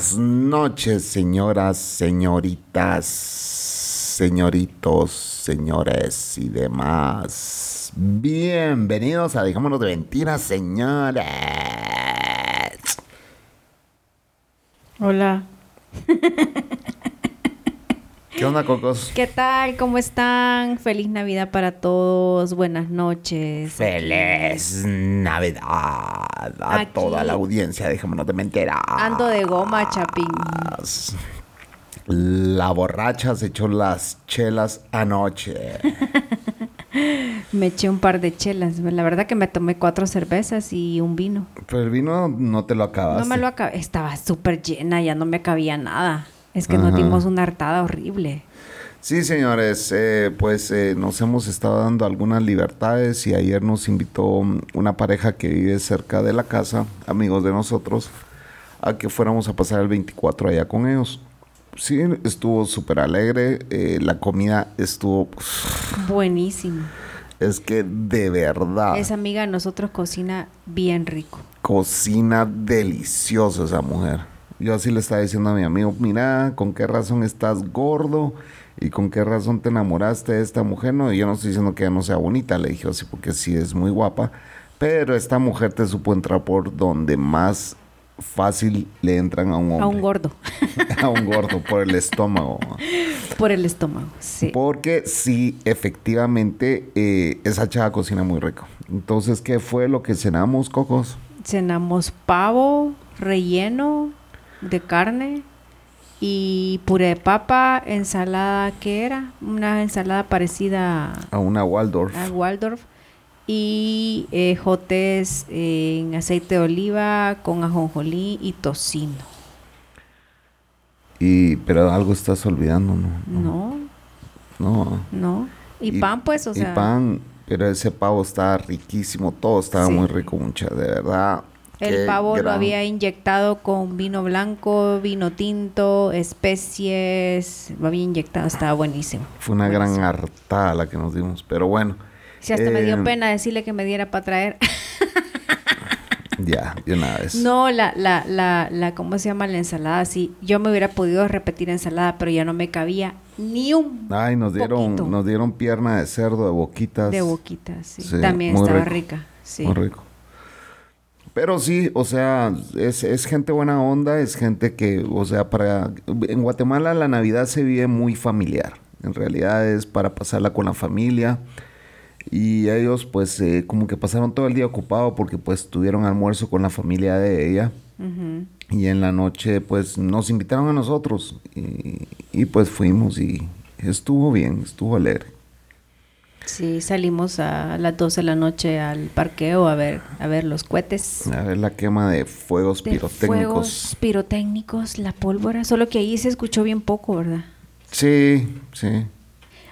Buenas noches, señoras, señoritas, señoritos, señores y demás. Bienvenidos a Dejámonos de Mentiras, señores. Hola. ¿Qué onda, Cocos? ¿Qué tal? ¿Cómo están? Feliz Navidad para todos. Buenas noches. Feliz Navidad a toda la audiencia, dejémonos de mentiras. Ando de goma, Chapín. La borracha se echó las chelas anoche. Me eché un par de chelas. La verdad que me tomé cuatro cervezas y un vino. Pero el vino no te lo acabaste. No me lo acabé. Estaba súper llena, ya no me cabía nada. Es que nos Ajá. dimos una hartada horrible. Sí, señores, eh, pues eh, nos hemos estado dando algunas libertades y ayer nos invitó una pareja que vive cerca de la casa, amigos de nosotros, a que fuéramos a pasar el 24 allá con ellos. Sí, estuvo súper alegre, eh, la comida estuvo... Buenísimo. Es que de verdad, Esa amiga de nosotros cocina bien rico. cocina deliciosa esa mujer. Yo así le estaba diciendo a mi amigo, mira, ¿con qué razón estás gordo? ¿Y con qué razón te enamoraste de esta mujer? No, yo no estoy diciendo que ella no sea bonita, le dije así, porque sí es muy guapa. Pero esta mujer te supo entrar por donde más fácil le entran a un hombre. A un gordo. a un gordo, por el estómago. Por el estómago, sí. Porque sí, efectivamente, eh, esa chava cocina muy rico. Entonces, ¿qué fue lo que cenamos, Cocos? Cenamos pavo relleno de carne y puré de papa, ensalada, ¿qué era? Una ensalada parecida A una Waldorf. a Waldorf y eh, jotes en aceite de oliva con ajonjolí y tocino. Y, pero algo estás olvidando, ¿no? No, No. no. Y, pan, pues, o sea. Y pan, pero ese pavo estaba riquísimo, todo estaba Sí. muy rico, mucha, de verdad. El pavo lo gran- había inyectado con vino blanco, vino tinto, especies. Lo había inyectado, estaba buenísimo. Fue una gran Buenísimo. hartada la que nos dimos, pero bueno. Si hasta me eh, dio pena decirle que me diera para traer. Ya, de una vez. no, la, la, la, la, ¿cómo se llama la ensalada? Sí, yo me hubiera podido repetir ensalada, pero ya no me cabía ni un Ay, nos dieron, poquito nos dieron pierna de cerdo de boquitas. de boquita, sí. Sí, También estaba rico. rica, sí. Muy rico. Pero sí, o sea, es, es gente buena onda, es gente que, o sea, para... En Guatemala la Navidad se vive muy familiar. En realidad es para pasarla con la familia. Y ellos pues eh, como que pasaron todo el día ocupado porque pues tuvieron almuerzo con la familia de ella. Y en la noche pues nos invitaron a nosotros. Y, y, pues fuimos y estuvo bien, estuvo alegre. Sí, salimos a las 12 de la noche al parqueo a ver, a ver los cohetes. A ver la quema de fuegos de pirotécnicos. fuegos pirotécnicos, la pólvora, solo que ahí se escuchó bien poco, ¿verdad? Sí, sí.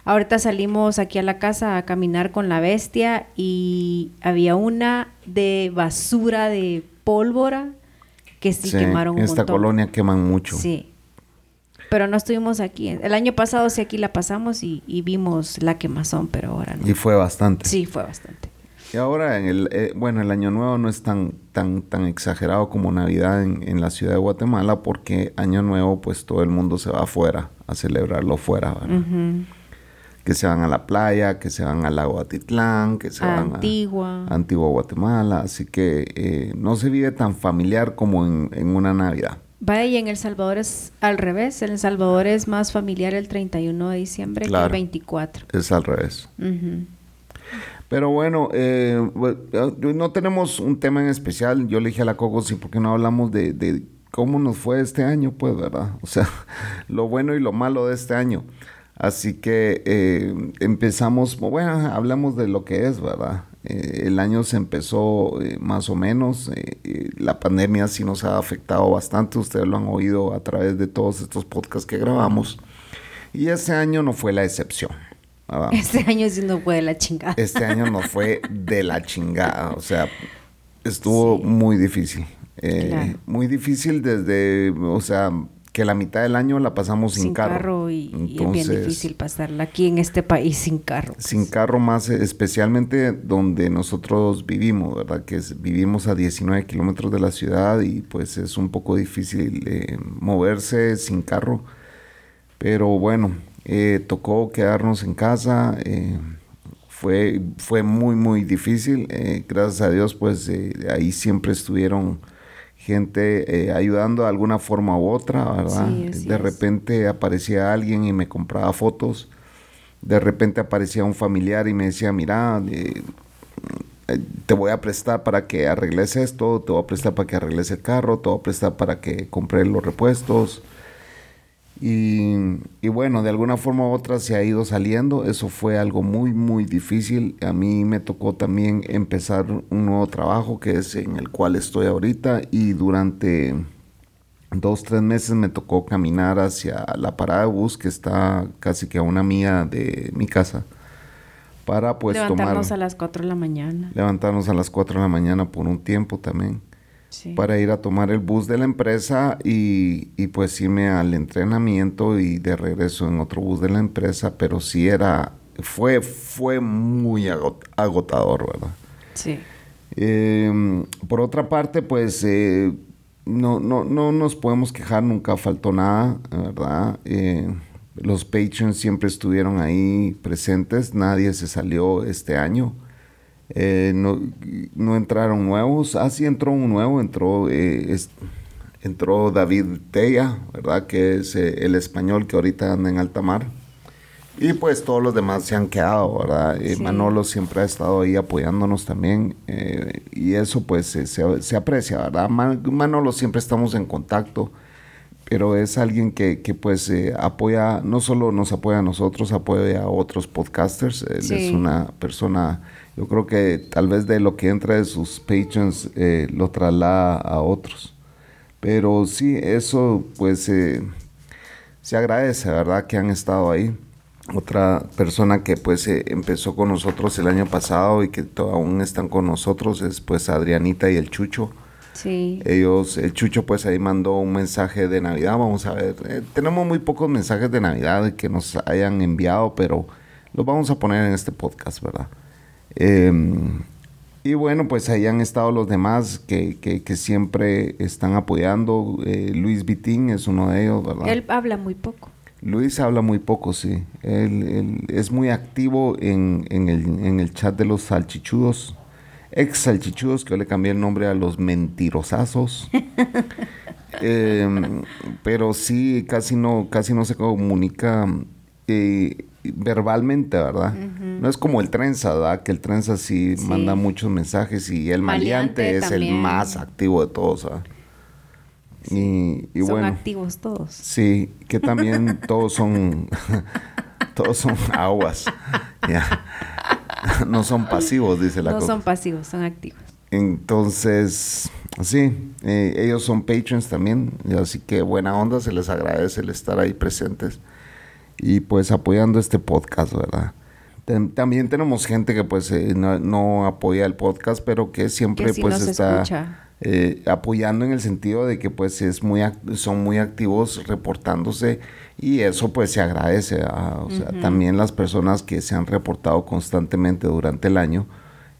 Ahorita salimos aquí a la casa a caminar con la bestia y había una de basura de pólvora que sí, Sí, quemaron un en esta montón. colonia queman mucho. Sí. Pero no estuvimos aquí. El año pasado sí aquí la pasamos y, y vimos la quemazón, pero ahora no. Y fue bastante. Sí, fue bastante. Y ahora, en el, eh, bueno, el Año Nuevo no es tan, tan, tan exagerado como Navidad en, en la ciudad de Guatemala, porque Año Nuevo, pues todo el mundo se va afuera a celebrarlo fuera, ¿verdad? Que se van a la playa, que se van al lago Atitlán, que se van Antigua. a Antigua Guatemala. Así que eh, no se vive tan familiar como en, en una Navidad. Vaya, y en El Salvador es al revés. En El Salvador es más familiar el 31 de diciembre que el 24. Es al revés. Pero bueno, eh, bu- eh, no tenemos un tema en especial. Yo le dije a la Coco, sí, ¿por qué no hablamos de, de cómo nos fue este año? Pues, ¿verdad? O sea, lo bueno y lo malo de este año. Así que eh, empezamos, bueno, hablamos de lo que es, ¿verdad? Eh, el año se empezó eh, más o menos. eh, la pandemia sí nos ha afectado bastante. Ustedes lo han oído a través de todos estos podcasts que grabamos. Y ese año no fue la excepción. Este año sí no fue de la chingada. Este año nos fue de la chingada, o sea, estuvo muy difícil. Claro. Muy difícil desde, o sea, que la mitad del año la pasamos sin, sin carro, y, y es bien Entonces, difícil pasarla aquí en este país sin carro. Sin carro más, especialmente donde nosotros vivimos, ¿verdad? Que es- vivimos a 19 kilómetros de la ciudad y pues es un poco difícil eh, moverse sin carro. Pero bueno, eh, tocó quedarnos en casa. eh, fue, fue muy, muy difícil. eh, gracias a Dios, pues eh, ahí siempre estuvieron gente eh, ayudando de alguna forma u otra, ¿verdad? Sí, de es. repente aparecía alguien y me compraba fotos. De repente aparecía un familiar y me decía, mira, eh, eh, te voy a prestar para que arregles esto, te voy a prestar para que arregles el carro, te voy a prestar para que compres los repuestos. Y, y bueno, de alguna forma u otra se ha ido saliendo. Eso fue algo muy, muy difícil. A mí me tocó también empezar un nuevo trabajo que es en el cual estoy ahorita y durante dos, tres meses me tocó caminar hacia la parada de bus que está casi que a una milla de mi casa para pues Levantarnos tomar, a las 4 de la mañana. levantarnos a las 4 de la mañana por un tiempo también Sí. para ir a tomar el bus de la empresa y, y pues irme al entrenamiento y de regreso en otro bus de la empresa, pero sí era, fue, fue muy agot- agotador, ¿verdad? Sí. Eh, por otra parte, pues eh, no, no, no nos podemos quejar, nunca faltó nada, ¿verdad? Eh, los patrons siempre estuvieron ahí presentes, nadie se salió este año. Eh, no, no entraron nuevos. Ah, sí entró un nuevo, entró, eh, es- entró David Tella, ¿verdad? Que es eh, el español que ahorita anda en alta mar. Y pues todos los demás se han quedado, ¿verdad? Eh, Sí. Manolo siempre ha estado ahí apoyándonos también. eh, y eso pues se, se aprecia, ¿verdad? Man- Manolo siempre estamos en contacto. Pero es alguien que, que pues eh, apoya, no solo nos apoya a nosotros, apoya a otros podcasters. Él Sí. es una persona, yo creo que tal vez de lo que entra de sus patrons eh, lo traslada a otros. Pero sí, eso pues eh, se agradece, ¿verdad? Que han estado ahí. Otra persona que pues eh, empezó con nosotros el año pasado y que aún están con nosotros es pues Adrianita y el Chucho. Sí. Ellos, el Chucho pues ahí mandó un mensaje de Navidad, vamos a ver, eh, tenemos muy pocos mensajes de Navidad que nos hayan enviado, pero los vamos a poner en este podcast, ¿verdad? Em, y bueno, pues ahí han estado los demás que, que, que siempre están apoyando. Eh, Luis Vitín es uno de ellos, ¿verdad? Él habla muy poco. Luis habla muy poco, sí. Él, él es muy activo en, en el, en el chat de los salchichudos. Ex salchichudos, que yo le cambié el nombre a los mentirosazos. Em, pero sí, casi no, casi no se comunica eh, verbalmente, ¿verdad? No es como el trenza, ¿verdad? Que el trenza sí, Sí. manda muchos mensajes y el maleante, Maleante es también. el más activo de todos, ¿verdad? Y, y Son bueno. activos todos. Sí, que también todos son todos son aguas. Ya. No son pasivos, dice la No Coco. son pasivos, son activos. Entonces, sí, eh, ellos son patrons también, así que buena onda, se les agradece el estar ahí presentes y pues apoyando este podcast, ¿verdad? Tam- También tenemos gente que pues eh, no, no apoya el podcast, pero que siempre Que sí pues está eh, apoyando en el sentido de que pues es muy son muy activos reportándose y eso pues se agradece ah, o sea también las personas que se han reportado constantemente durante el año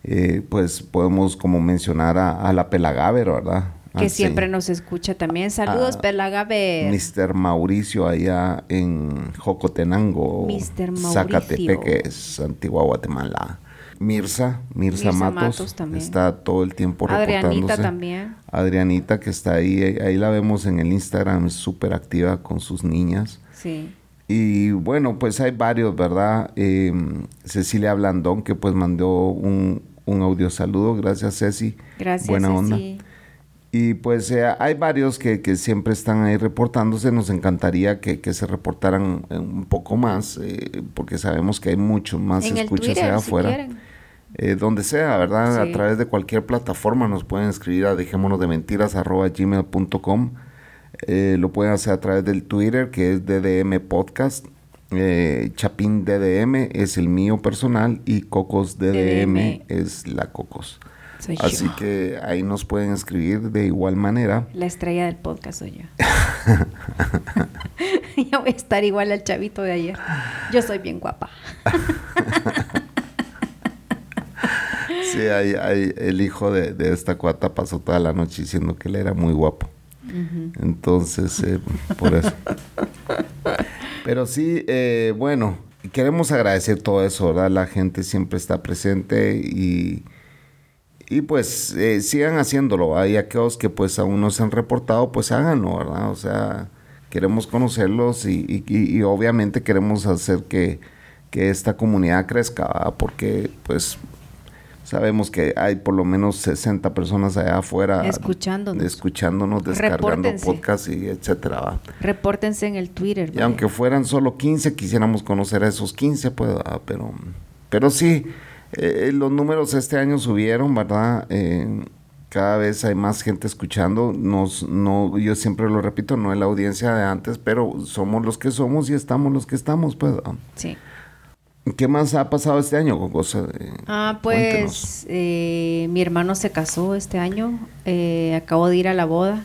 eh, pues podemos como mencionar a, a la Pelagaver verdad que Ah, siempre sí. nos escucha también. Saludos, Ah. Mr. Mauricio allá en Jocotenango, Mr. Mauricio. Zacatepeques, Antigua Guatemala. Mirza, Mirza, Mirza Matos, Matos también. está todo el tiempo Adrianita reportándose. también. Adrianita que está ahí, ahí la vemos en el Instagram, es súper activa con sus niñas. Sí. Y bueno, pues hay varios, ¿verdad? Eh, Cecilia Blandón que pues mandó un, un audio saludo, gracias Ceci. Gracias, Buena onda. Y pues eh, hay varios que, que siempre están ahí reportándose. Nos encantaría que, que se reportaran eh, un poco más, eh, porque sabemos que hay muchos más En escuchas Twitter, allá afuera. Eh, donde sea, ¿verdad? Sí. A través de cualquier plataforma nos pueden escribir a dejémonos de mentiras arroba gmail.com. Lo pueden hacer a través del Twitter que es DDM Podcast. Chapín DDM es el mío personal y Cocos DDM, DDM. es la Cocos. Soy Así yo. que ahí nos pueden escribir de igual manera. La estrella del podcast soy yo. ya voy a estar igual al chavito de ayer. Yo soy bien guapa. Sí, ahí- ahí el hijo de, de esta cuata pasó toda la noche diciendo que él era muy guapo. Entonces, eh, por eso. Pero sí, eh, bueno, queremos agradecer todo eso, ¿verdad? La gente siempre está presente y, y pues eh, sigan haciéndolo. Hay aquellos que pues aún no se han reportado, pues háganlo, ¿verdad? O sea, queremos conocerlos y, y- y- y obviamente queremos hacer que, que esta comunidad crezca, ¿verdad? Porque pues sabemos que hay por lo menos 60 personas allá afuera Escuchándonos. escuchándonos, descargando podcasts y etcétera, ¿va? Repórtense en el Twitter. Y vaya. aunque fueran solo 15, quisiéramos conocer a esos 15, pues, ¿verdad? pero, pero sí, eh, los números este año subieron, ¿verdad? Eh, cada vez hay más gente escuchando. Nos, no, yo siempre lo repito, no es la audiencia de antes, pero somos los que somos y estamos los que estamos, pues. Sí. ¿Qué más ha pasado este año, Gogosa? Eh, Ah, pues eh, mi hermano se casó este año. eh, acabo de ir a la boda.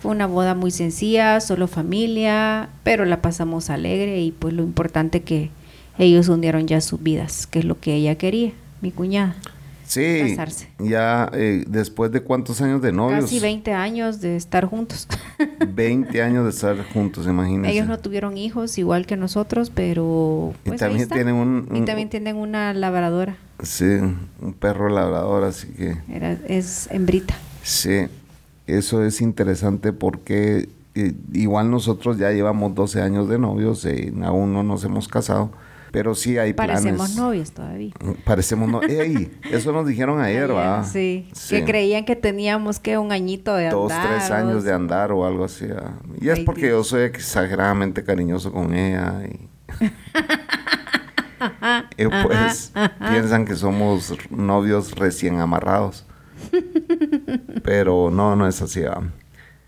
Fue una boda muy sencilla, solo familia, pero la pasamos alegre y pues lo importante que ellos unieron ya sus vidas, que es lo que ella quería, mi cuñada. Sí, casarse. ya eh, después de cuántos años de novios. Casi 20 años de estar juntos. 20 años de estar juntos, imagínense. Ellos no tuvieron hijos igual que nosotros, pero Y pues ahí también tienen un- y un- también tienen una labradora. Sí, un perro labrador, así que Era, es hembrita. sí, eso es interesante porque eh, igual nosotros ya llevamos 12 años de novios, eh, aún no nos hemos casado, pero sí hay Parecemos planes. novios todavía. Parecemos no ey, eso nos dijeron ayer, ¿va? Sí, Sí. que creían que teníamos que un añito de Dos, andar. tres años de andar o algo así. Y es porque yo soy exageradamente cariñoso con ella y... Y pues piensan que somos novios recién amarrados. Pero no, no es así. ¿va?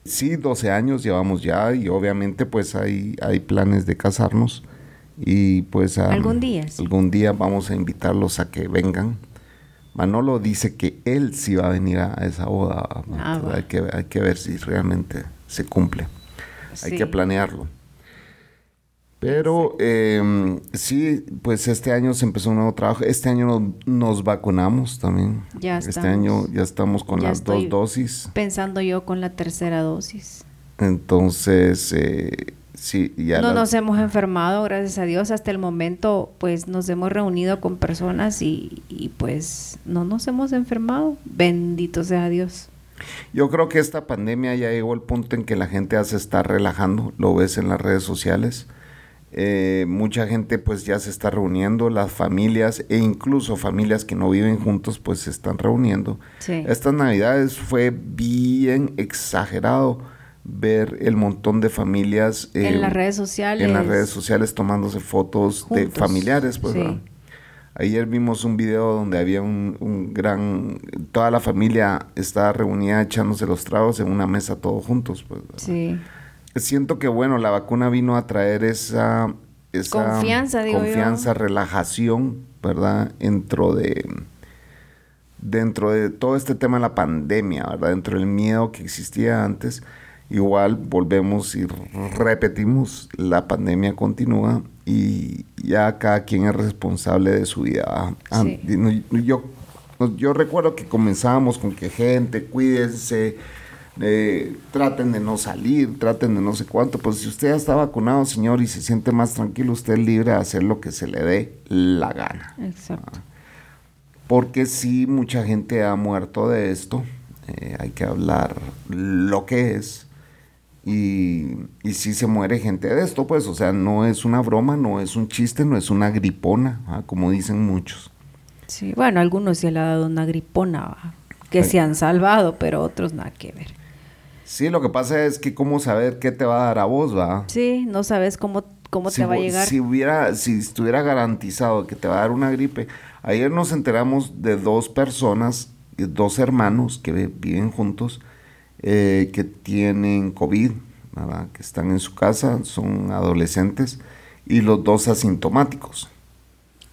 Sí, 12 años llevamos ya y obviamente pues hay, hay planes de casarnos. Y pues... Algún día, sí. Algún día vamos a invitarlos a que vengan. Manolo dice que él sí va a venir a esa boda. Ah, hay, que, hay que ver si realmente se cumple. Hay que planearlo. Pero eh, sí, pues este año se empezó un nuevo trabajo. Este año nos, nos vacunamos también. Ya Este estamos. año ya estamos con Ya las dos dosis. Pensando yo con la tercera dosis. Entonces, eh, sí, ya no nos hemos enfermado, gracias a Dios. Hasta el momento, pues nos hemos reunido con personas y, y, pues no nos hemos enfermado. Bendito sea Dios. Yo creo que esta pandemia ya llegó al punto en que la gente ya se está relajando, lo ves en las redes sociales. Eh, mucha gente pues ya se está reuniendo, las familias e incluso familias que no viven juntos pues se están reuniendo. Sí. Estas navidades fue bien exagerado ver el montón de familias eh, en las redes sociales. en las redes sociales tomándose fotos de familiares. Pues. Ayer vimos un video donde había un, un gran... Toda la familia estaba reunida echándose los tragos en una mesa todos juntos. Pues. Sí. Siento que, bueno, la vacuna vino a traer esa... esa Confianza, digo yo. Confianza, relajación, ¿verdad? Dentro de... Dentro de todo este tema de la pandemia, ¿verdad? Dentro del miedo que existía antes, igual volvemos y repetimos, la pandemia continúa y ya cada quien es responsable de su vida. Ah, Sí. Yo, yo recuerdo que comenzábamos con que gente, cuídense, eh, traten de no salir, traten de no sé cuánto. Pues si usted ya está vacunado, señor, y se siente más tranquilo, usted es libre de hacer lo que se le dé la gana. Exacto. Porque sí, mucha gente ha muerto de esto. Eh, hay que hablar lo que es. Y, y sí se muere gente de esto, pues, o sea, no es una broma, no es un chiste, no es una gripona, ¿ah? como dicen muchos. Sí, bueno, algunos sí le ha dado una gripona, ¿va? que se han salvado, pero otros nada que ver. Sí, lo que pasa es que cómo saber qué te va a dar a vos, va. Sí, no sabes cómo, cómo si, te va a llegar. Si hubiera, si estuviera garantizado que te va a dar una gripe. Ayer nos enteramos de dos personas, dos hermanos que vi- viven juntos, eh, que tienen COVID, ¿verdad? que están en su casa, son adolescentes, y los dos asintomáticos.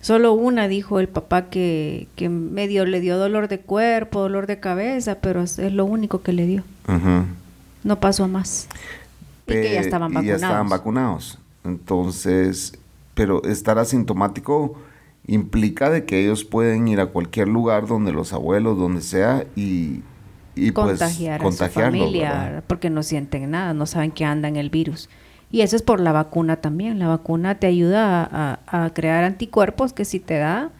Solo una dijo el papá que, que medio le dio dolor de cuerpo, dolor de cabeza, pero es, es lo único que le dio. No pasó a más. Y que ya estaban y vacunados. ya estaban vacunados. Entonces, pero estar asintomático implica de que ellos pueden ir a cualquier lugar donde los abuelos, donde sea, y, y pues contagiar a su familia, ¿verdad? porque no sienten nada, no saben que anda en el virus. Y eso es por la vacuna también. La vacuna te ayuda a, a- a crear anticuerpos que si te da,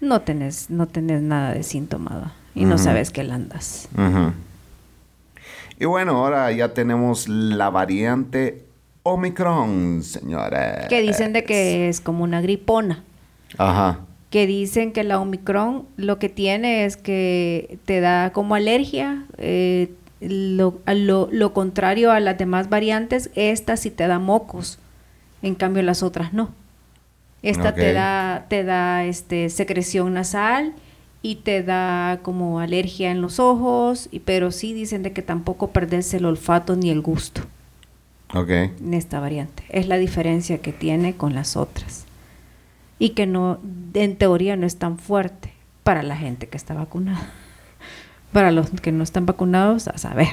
no tenés, no tenés nada de síntoma y no sabes que la andas. Y bueno, ahora ya tenemos la variante Omicron, señores. Que dicen de que es como una gripona. Ajá. Que dicen que la Omicron lo que tiene es que te da como alergia, eh, lo, lo, lo contrario a las demás variantes, esta sí te da mocos, en cambio las otras no. Esta te da, te da este, secreción nasal y te da como alergia en los ojos, y, pero sí dicen de que tampoco perdés el olfato ni el gusto en esta variante. Es la diferencia que tiene con las otras. Y que no, en teoría no es tan fuerte para la gente que está vacunada. Para los que no están vacunados, a saber.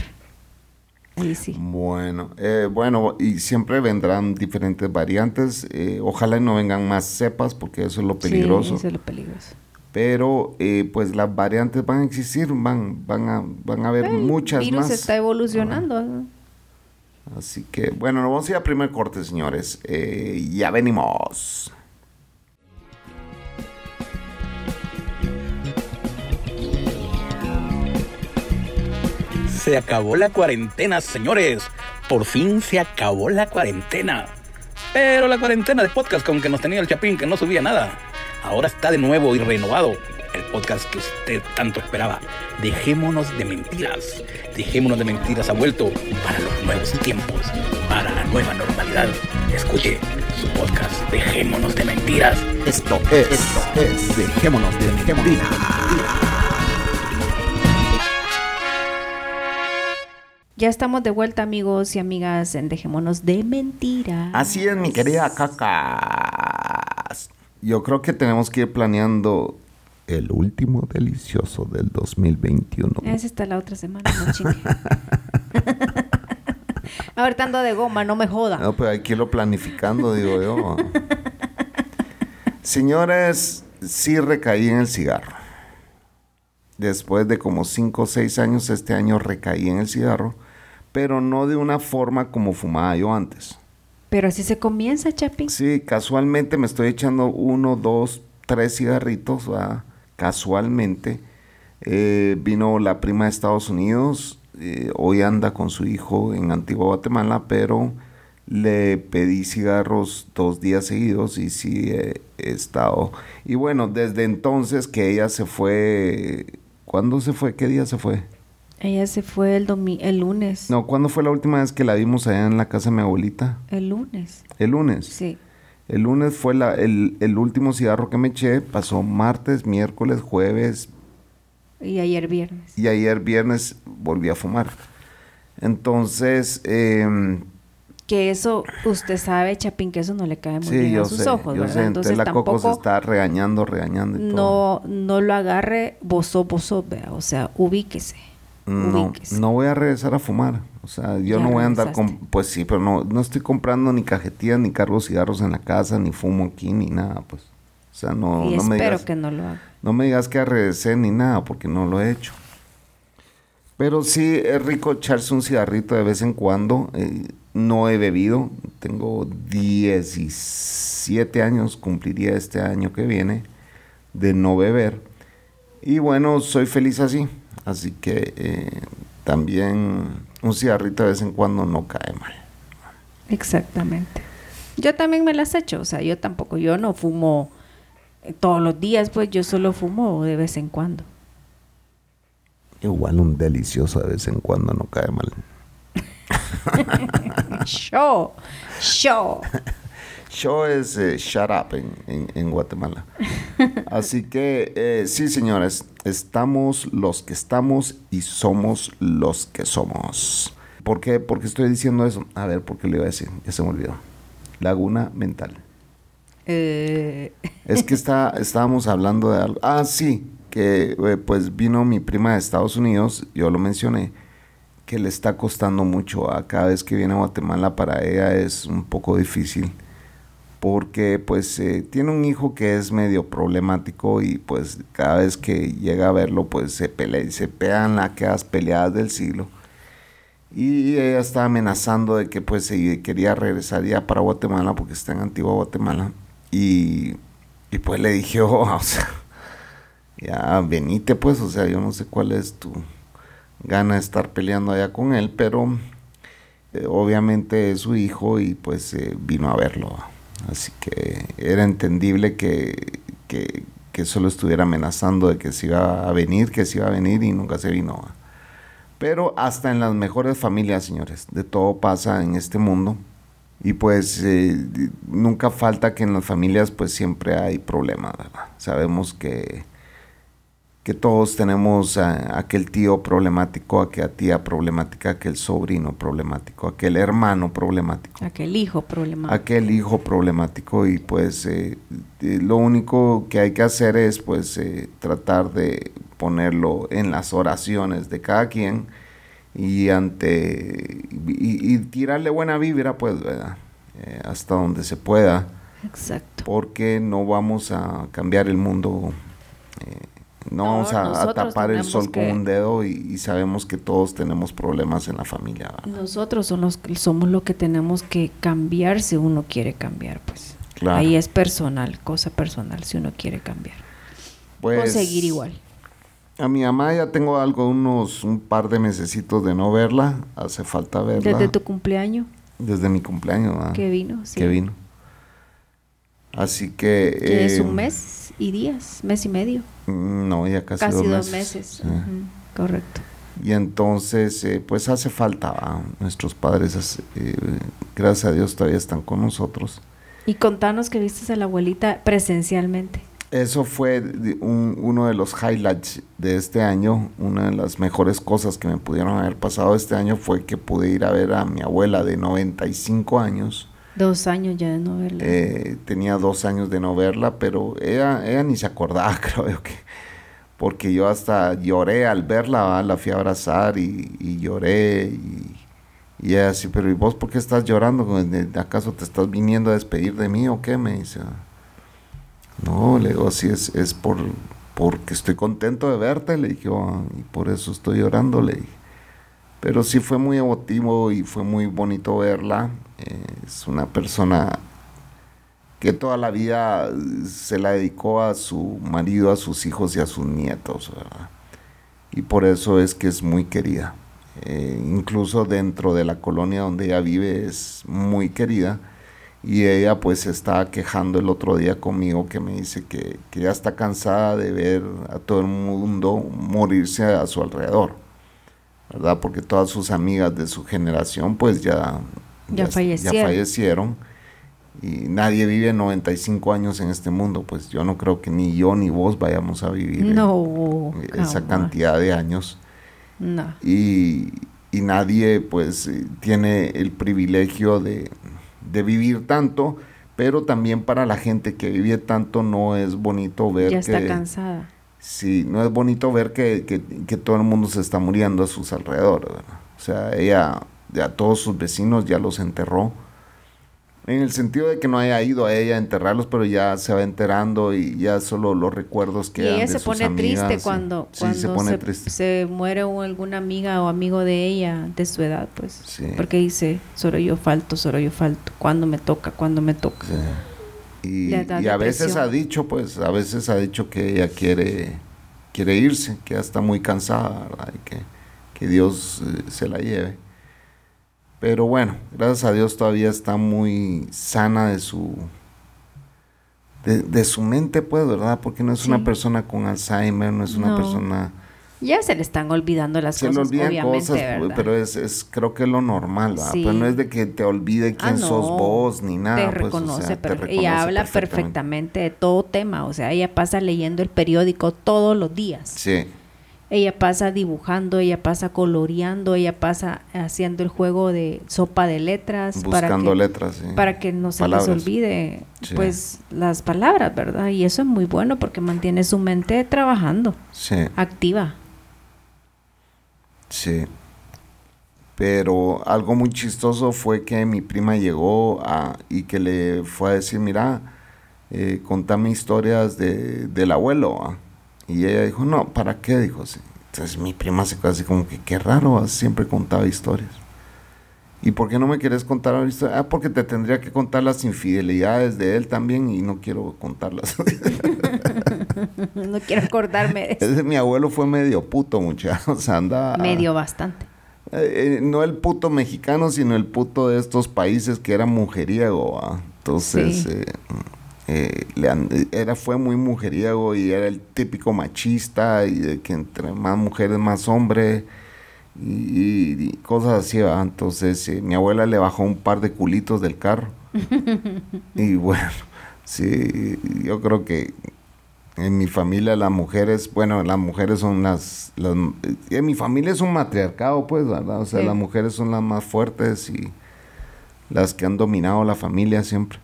Ahí sí. Bueno, eh, bueno, y siempre vendrán diferentes variantes. eh, ojalá no vengan más cepas, porque eso es lo peligroso. Sí, eso es lo peligroso. Pero eh, pues las variantes van a existir, van, van a, van a haber muchas El virus más. está evolucionando. Así que, bueno, nos vamos a ir a primer corte, señores. Eh, ya venimos. Se acabó la cuarentena, señores. Por fin se acabó la cuarentena. Pero la cuarentena de podcast con que nos tenía el Chapín, que no subía nada, ahora está de nuevo y renovado. El podcast que usted tanto esperaba. Dejémonos de mentiras. Dejémonos de mentiras ha vuelto para los nuevos tiempos, para la nueva normalidad. Escuche su podcast. Dejémonos de mentiras. Esto es, esto es, dejémonos de mentiras. Ya estamos de vuelta, amigos y amigas, en Dejémonos de Mentiras. Así es, mi querida cacas. Yo creo que tenemos que ir planeando el último delicioso del 2021. Esa está la otra semana, no chingue. Ahorita ando de goma, no me joda. No, pero hay que irlo planificando, digo yo. Señores, sí recaí en el cigarro. Después de como 5 o 6 años, este año recaí en el cigarro, pero no de una forma como fumaba yo antes. Pero así se comienza, Chapín. Sí, casualmente me estoy echando uno, dos, tres cigarritos, ¿verdad? casualmente. Eh, vino la prima de Estados Unidos, eh, hoy anda con su hijo en Antigua Guatemala, pero le pedí cigarros dos días seguidos y sí eh, he estado. Y bueno, desde entonces que ella se fue, ¿cuándo se fue? ¿Qué día se fue? Ella se fue el, domi el lunes. No, ¿cuándo fue la última vez que la vimos allá en la casa de mi abuelita? El lunes. El lunes. Sí. El lunes fue la, el, el último cigarro que me eché. Pasó martes, miércoles, jueves Y ayer viernes. y ayer viernes volví a fumar. Entonces, em, Que eso, usted sabe, Chapín, que eso no le cae muy sí, bien yo a sus sé, ojos, yo ¿verdad? sé. Entonces la Coco se está regañando, regañando y todo. no, no lo agarre bozo, bozo, vea. O sea, ubíquese. No, no voy a regresar a fumar. O sea, yo Ya no voy a andar con... Pues sí, pero no, no estoy comprando ni cajetillas, ni cargo cigarros en la casa, ni fumo aquí, ni nada, pues. O sea, no, y no me espero digas... que no lo haga. No me digas que regresé ni nada, porque no lo he hecho. Pero sí es rico echarse un cigarrito de vez en cuando. Eh, no he bebido, tengo 17 años, cumpliría este año que viene, de no beber. Y bueno, soy feliz así. Así que eh, también un cigarrito de vez en cuando no cae mal. Exactamente. Yo también me las hecho, o sea, yo tampoco, yo no fumo eh, todos los días, pues yo solo fumo de vez en cuando. Igual un delicioso de vez en cuando no cae mal. show, show. Show es eh, shut up en, en, Guatemala. Así que eh, sí, señores, estamos los que estamos y somos los que somos. ¿Por qué? Porque estoy diciendo eso. A ver, ¿por qué le iba a decir? Ya se me olvidó. Laguna mental. Eh. Es que está, estábamos hablando de algo. Ah, sí, que pues vino mi prima de Estados Unidos, yo lo mencioné que le está costando mucho a cada vez que viene a Guatemala para ella es un poco difícil porque pues eh, tiene un hijo que es medio problemático y pues cada vez que llega a verlo pues se pelea se pegan las peleadas del siglo. Y ella está amenazando de que pues se quería regresar ya para Guatemala porque está en Antigua Guatemala. Y, pues le dije oh, o sea ya venite pues o sea yo no sé cuál es tu gana estar peleando allá con él, pero eh, obviamente es su hijo y pues eh, vino a verlo. Así que era entendible que, que, solo estuviera amenazando de que se iba a venir, que se iba a venir y nunca se vino. Pero hasta en las mejores familias, señores, de todo pasa en este mundo. Y pues eh, nunca falta que en las familias pues siempre hay problemas, Sabemos que que todos tenemos a, aquel tío problemático, aquella tía problemática, aquel sobrino problemático, aquel hermano problemático. Aquel hijo problemático. Aquel hijo problemático y pues eh, eh, lo único que hay que hacer es pues eh, tratar de ponerlo en las oraciones de cada quien y ante y, tirarle buena vibra pues ¿verdad? hasta donde se pueda. Exacto. Porque no vamos a cambiar el mundo no, vamos a, tapar el sol con un dedo y, sabemos que todos tenemos problemas en la familia. Nosotros somos, somos lo que tenemos que cambiar si uno quiere cambiar, pues. Ahí es personal, cosa personal, si uno quiere cambiar. Pues, o seguir igual. A mi mamá ya tengo algo, unos un par de mesecitos de no verla. Hace falta verla. ¿Desde tu cumpleaños? Desde mi cumpleaños, Que vino, sí. Que vino. Así que... que es un eh, mes y días, mes y medio. Mm, no, ya casi, dos, meses. Correcto. Y entonces, eh, pues hace falta, nuestros padres, eh, gracias a Dios, todavía están con nosotros. Y contanos que viste a la abuelita presencialmente. Eso fue uno de los highlights de este año. Una de las mejores cosas que me pudieron haber pasado este año fue que pude ir a ver a mi abuela de 95 años Dos años ya de no verla. Eh, tenía dos años de no verla, pero ella, ella ni se acordaba, creo que. Porque yo hasta lloré al verla, la fui a abrazar y, lloré. Y, y, ella así, pero ¿y vos por qué estás llorando? ¿Acaso te estás viniendo a despedir de mí o qué? Me dice. No, le digo, sí, es, es por, porque estoy contento de verte, le dije, oh, y por eso estoy llorando, le dije. Pero sí fue muy emotivo y fue muy bonito verla es una persona que toda la vida se la dedicó a su marido, a sus hijos y a sus nietos, Y por eso es que es muy querida. Eh, incluso dentro de la colonia donde ella vive es muy querida. Y ella pues está quejando el otro día conmigo que me dice que, que ya está cansada de ver a todo el mundo morirse a su alrededor. ¿Verdad? Porque todas sus amigas de su generación pues ya ya, fallecieron. ya fallecieron. Y nadie vive 95 años en este mundo, pues yo no creo que ni yo ni vos vayamos a vivir no, esa cantidad de años. No. Y, y nadie pues eh, tiene el privilegio de, de, vivir tanto, pero también para la gente que vive tanto no es bonito ver ya está cansada. Sí, no es bonito ver que, que, que, todo el mundo se está muriendo a sus alrededores. O sea, ella ya todos sus vecinos ya los enterró. En el sentido de que no haya ido a ella a enterrarlos, pero ya se va enterando y ya solo los recuerdos que Y ella se pone triste cuando, sí, cuando se pone se, triste. se muere un- alguna amiga o amigo de ella de su edad, pues. Sí. Porque dice, solo yo falto, solo yo falto. Cuando me toca, cuando me toca. Sí. Y, a veces ha dicho, pues, a veces ha dicho que ella quiere, quiere irse, que ya está muy cansada, ¿verdad? Y que, que Dios eh, se la lleve. Pero bueno, gracias a Dios todavía está muy sana de su de, de su mente, pues, ¿verdad? Porque no es Sí. una persona con Alzheimer, no es una No. persona... Ya se le están olvidando las Se le cosas, olvidan obviamente, cosas, ¿verdad? pero es, es creo que es lo normal, ¿verdad? Sí. Pues no es de que te olvide quién Ah, sos no. vos ni nada. Te pues, o reconoce, sea, te pero reconoce ella habla perfectamente. perfectamente de todo tema. O sea, ella pasa leyendo el periódico todos los días. Sí. Ella pasa dibujando, ella pasa coloreando, ella pasa haciendo el juego de sopa de letras para Buscando que, letras, sí. para que no se Palabras. les olvide Sí. pues las palabras, ¿verdad? Y eso es muy bueno porque mantiene su mente trabajando, Sí, activa. Sí. Pero algo muy chistoso fue que mi prima llegó a, y que le fue a decir, mira, eh, contame historias de, del abuelo. ¿va?". Y ella dijo, no, ¿para qué? Dijo, sí. Entonces mi prima se quedó así como que, qué raro, ¿va? siempre contaba historias. ¿Y por qué no me quieres contar una historia? Ah, porque te tendría que contar las infidelidades de él también y no quiero contarlas. no quiero acordarme de eso. Mi abuelo fue medio puto, muchacho. O sea, andaba... Medio bastante. Eh, eh, no el puto mexicano, sino el puto de estos países que era mujeriego. ¿va? Entonces, Sí. eh, le era, fue muy mujeriego y era el típico machista y de que entre más mujeres, más hombre y, y- y cosas así. ¿va? Entonces, mi abuela le bajó un par de culitos del carro. y bueno, sí, yo creo que en mi familia las mujeres, bueno, las mujeres son las, las en mi familia es un matriarcado, pues, ¿verdad? O sea, Sí. las mujeres son las más fuertes y las que han dominado la familia siempre.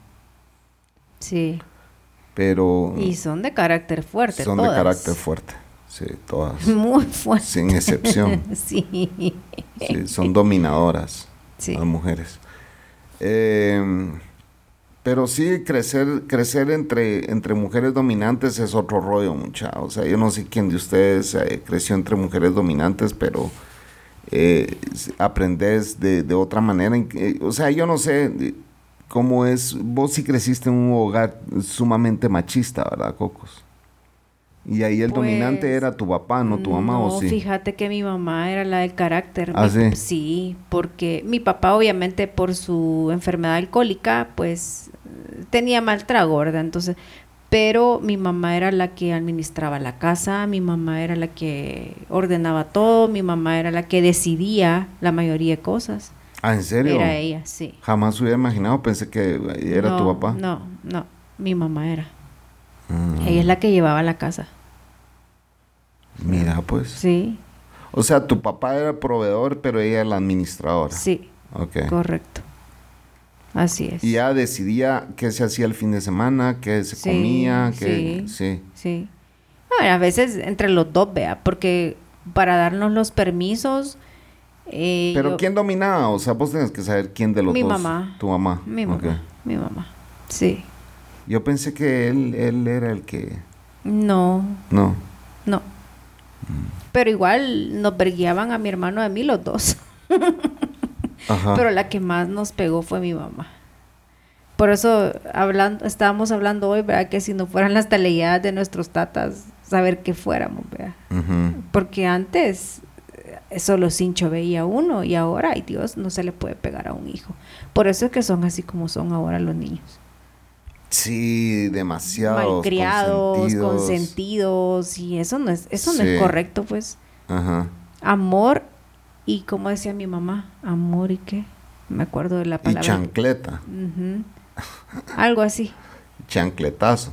Sí. Pero Y son de carácter fuerte. son todas. de carácter fuerte, sí, todas, Muy fuerte. sin excepción. sí. Sí, son dominadoras Sí. las mujeres. Eh, pero sí, crecer, crecer entre, entre mujeres dominantes es otro rollo, mucha. O sea, yo no sé quién de ustedes eh, creció entre mujeres dominantes, pero eh, aprendes de, de otra manera. que- o sea, yo no sé eh, cómo es. Vos sí creciste en un hogar sumamente machista, ¿verdad, Cocos? Y ahí el Pues, dominante era tu papá, no tu mamá, no, ¿o sí? fíjate que mi mamá era la del carácter. ¿Ah, Mi- sí? Sí, porque mi papá obviamente por su enfermedad alcohólica, pues tenía mal trago, ¿verdad? Entonces, pero mi mamá era la que administraba la casa, mi mamá era la que ordenaba todo, mi mamá era la que decidía la mayoría de cosas. Ah, ¿en serio? Era ella, sí. Jamás hubiera imaginado, pensé que era No, tu papá. No, no, mi mamá era. Mm, Ella es la que llevaba la casa. Mira, pues. Sí, O sea, tu papá era el proveedor, pero ella era la administradora. sí, Ok. correcto. Así es. Y ya decidía qué se hacía el fin de semana, qué se Sí, comía, qué... sí. Sí. A veces entre los dos, vea, porque para darnos los permisos. eh, Pero yo- ¿quién dominaba? O sea, vos tenés que saber quién de los Mi dos. mamá. Tu mamá. Mi mamá. Mi mamá. Sí. Yo pensé que él, él era el que... No, No. no. Pero igual nos verguiaban a mi hermano y a mí los dos. Ajá. Pero la que más nos pegó fue mi mamá. Por eso hablando, estábamos hablando hoy, ¿verdad? Que si no fueran las taleadas de nuestros tatas, saber qué fuéramos, ¿verdad? Porque antes eh, solo cincho veía uno y ahora, ay Dios, no se le puede pegar a un hijo. Por eso es que son así como son ahora los niños. Sí, demasiado. Malcriados, consentidos. y eso no es, eso no es correcto, pues. Ajá. Amor y como decía mi mamá, amor y qué, me acuerdo de la Y palabra. chancleta. Ujú. Algo así. Chancletazo.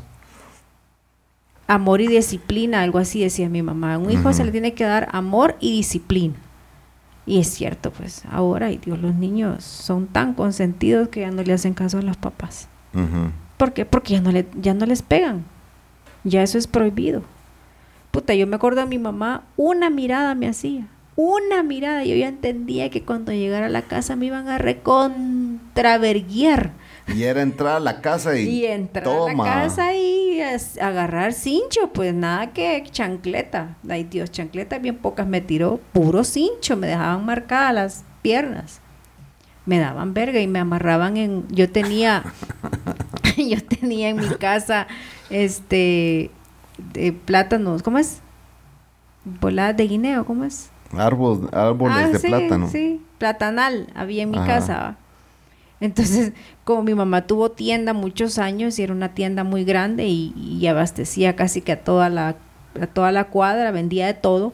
Amor y disciplina, algo así decía mi mamá. A un hijo se le tiene que dar amor y disciplina. Y es cierto, pues ahora, ay Dios, los niños son tan consentidos que ya no le hacen caso a los papás. Ujú. ¿Por qué? Porque ya no, le, ya no les pegan. Ya eso es prohibido. Puta, yo me acuerdo de mi mamá, una mirada me hacía. Una mirada. Yo ya entendía que cuando llegara a la casa me iban a recontraverguiar. Y era entrar a la casa y, Y entrar toma. a la casa y agarrar cincho, pues nada que chancleta. Ay Dios, chancleta bien pocas me tiró, puro cincho, me dejaban marcadas las piernas. Me daban verga y me amarraban en... Yo tenía... yo tenía en mi casa, este... De plátanos, ¿cómo es? Boladas de guineo, ¿cómo es? Árbol- árboles Ah, de sí, plátano. Sí, platanal había en mi Ajá. casa. Entonces, como mi mamá tuvo tienda muchos años y era una tienda muy grande y, y abastecía casi que a toda la a toda la cuadra, vendía de todo.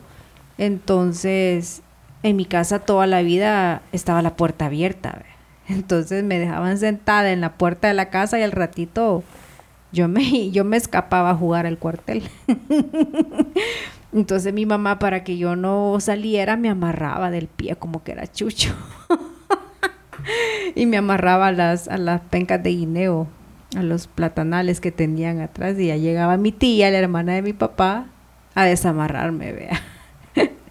Entonces, en mi casa toda la vida estaba la puerta abierta. ¿ve? Entonces me dejaban sentada en la puerta de la casa y al ratito yo me, yo me escapaba a jugar al cuartel. Entonces mi mamá, para que yo no saliera, me amarraba del pie como que era chucho. y me amarraba a las, a las pencas de guineo, a los platanales que tenían atrás. Y ya llegaba mi tía, la hermana de mi papá, a desamarrarme, vea.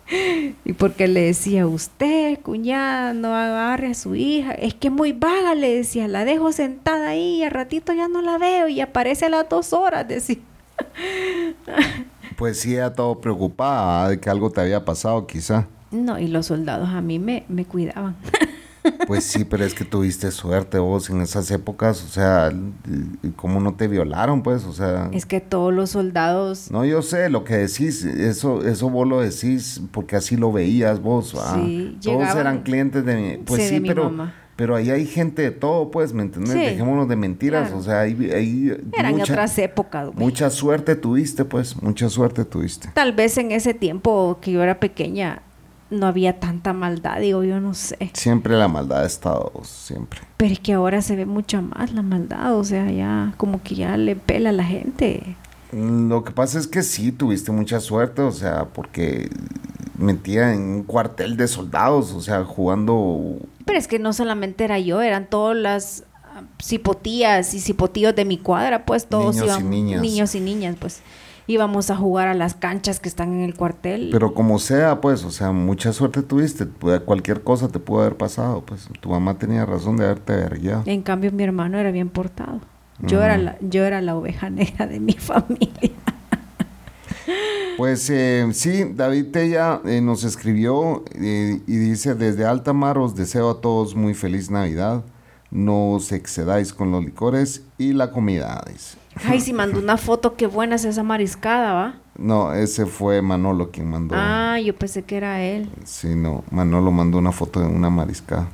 Y porque le decía, usted, cuñada, no agarre a su hija. Es que es muy vaga, le decía, la dejo sentada ahí y al ratito ya no la veo y aparece a las dos horas, decía. Pues sí, ella todo preocupada de que algo te había pasado, quizá. No, y los soldados a mí me, me cuidaban. Pues sí, pero es que tuviste suerte vos en esas épocas, o sea, ¿cómo no te violaron, pues? O sea, es que todos los soldados... no, yo sé lo que decís, eso, eso vos lo decís porque así lo veías vos, ¿va? Sí, Todos llegaban- eran clientes de mi, pues Sí, sí, de mi pero, mamá. pero ahí hay gente de todo, pues, ¿me entendés? Sí, Dejémonos de mentiras, claro. o sea, ahí, ahí Eran mucha- otras épocas. güey. Mucha suerte tuviste, pues, mucha suerte tuviste. Tal vez en ese tiempo que yo era pequeña no había tanta maldad, digo yo no sé. Siempre la maldad ha estado, siempre. Pero es que ahora se ve mucho más la maldad, o sea, ya como que ya le pela a la gente. Lo que pasa es que sí, tuviste mucha suerte, o sea, porque metía en un cuartel de soldados, o sea, jugando... Pero es que no solamente era yo, eran todas las ah, cipotías y cipotíos de mi cuadra, pues todos Niños y niñas. niños y niñas, pues íbamos a jugar a las canchas que están en el cuartel. Pero como sea, pues, o sea, mucha suerte tuviste, cualquier cosa te pudo haber pasado, pues, tu mamá tenía razón de haberte vergueado. En cambio, mi hermano era bien portado. Yo, era, la, yo era la oveja negra de mi familia. Pues eh, sí, David Tella eh, nos escribió eh, y dice, desde alta mar os deseo a todos muy feliz Navidad, no os excedáis con los licores y la comida, dice. Ay, si mandó una foto, qué buena es esa mariscada, ¿va? No, ese fue Manolo quien mandó. Ah, yo pensé que era él. Sí, no, Manolo mandó una foto de una mariscada.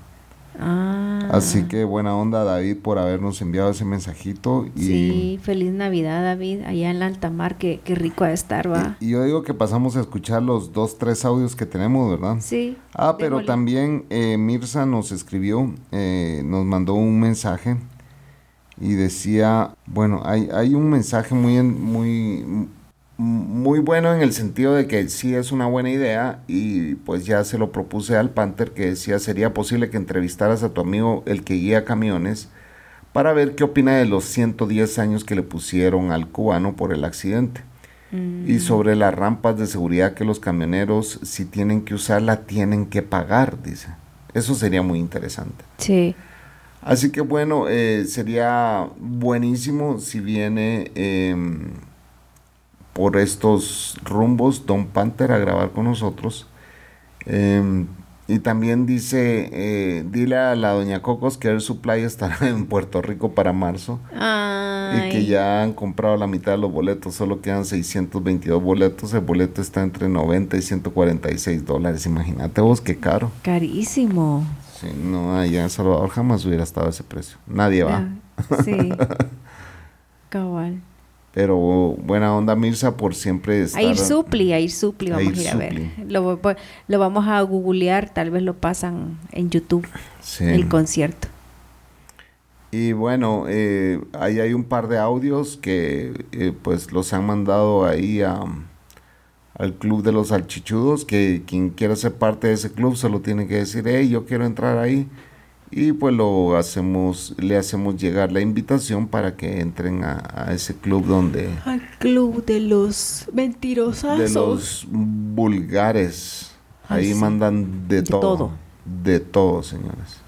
Ah. Así que buena onda David por habernos enviado ese mensajito y, Sí, feliz Navidad, David, allá en la alta mar, qué, qué rico de estar, ¿va? y yo digo que pasamos a escuchar los dos, tres audios que tenemos, ¿verdad? Sí. Ah, pero también eh, Mirza nos escribió, eh, nos mandó un mensaje y decía, bueno, hay, hay un mensaje muy, muy, muy bueno en el sentido de que sí es una buena idea y pues ya se lo propuse al Panther que decía, sería posible que entrevistaras a tu amigo el que guía camiones para ver qué opina de los 110 años que le pusieron al cubano por el accidente. Y sobre las rampas de seguridad que los camioneros, si tienen que usarla, tienen que pagar, dice. Eso sería muy interesante. Sí. Así que bueno, eh, sería buenísimo si viene em, por estos rumbos Don Panther a grabar con nosotros. Em, y también dice, eh, dile a la doña Cocos que Air Supply estará en Puerto Rico para marzo. Ay. Y que ya han comprado la mitad de los boletos, solo quedan 622 boletos. El boleto está entre 90 y 146 dólares. Imagínate vos qué caro. Carísimo. Sí, no, allá en El Salvador jamás hubiera estado ese precio. Nadie va. Ah, Sí. Cabal. Pero buena onda, Mirza, por siempre estar... A ir supli, a ir supli, vamos a ir a ver. Lo, voy- lo vamos a googlear, tal vez lo pasan en YouTube, Sí. el concierto. Y bueno, eh, ahí hay un par de audios que eh, pues los han mandado ahí a, al Club de los Salchichudos, que quien quiera ser parte de ese club solo tiene que decir, hey, yo quiero entrar ahí. Y pues lo hacemos, le hacemos llegar la invitación para que entren a, a ese club donde... Al club de los mentirosos. de los vulgares. Ay, Ahí sí. mandan de, De todo, todo. De todo, señores.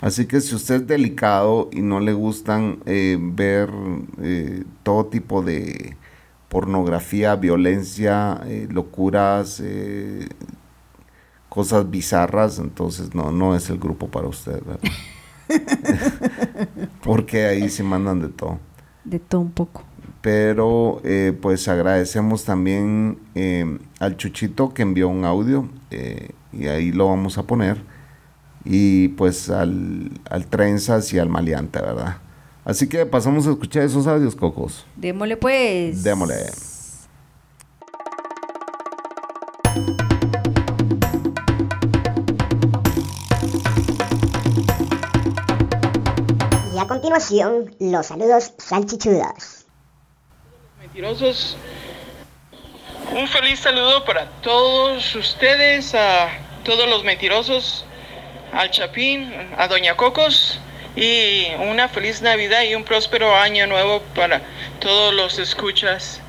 Así que si usted es delicado y no le gustan eh, ver eh, todo tipo de pornografía, violencia, eh, locuras, eh, cosas bizarras, entonces no, no es el grupo para usted, ¿verdad? Porque ahí se mandan de todo. De todo un poco. Pero eh, pues agradecemos también eh, al Chuchito que envió un audio y ahí lo vamos a poner. Y pues al, al Trenzas y al Maleante, ¿verdad? Así que pasamos a escuchar esos audios, Cocos. Démosle pues. Démosle. Y a continuación, los saludos salchichudos. Mentirosos. Un feliz saludo para todos ustedes, a todos los mentirosos, al Chapín, a Doña Cocos y una feliz Navidad y un próspero año nuevo para todos los escuchas,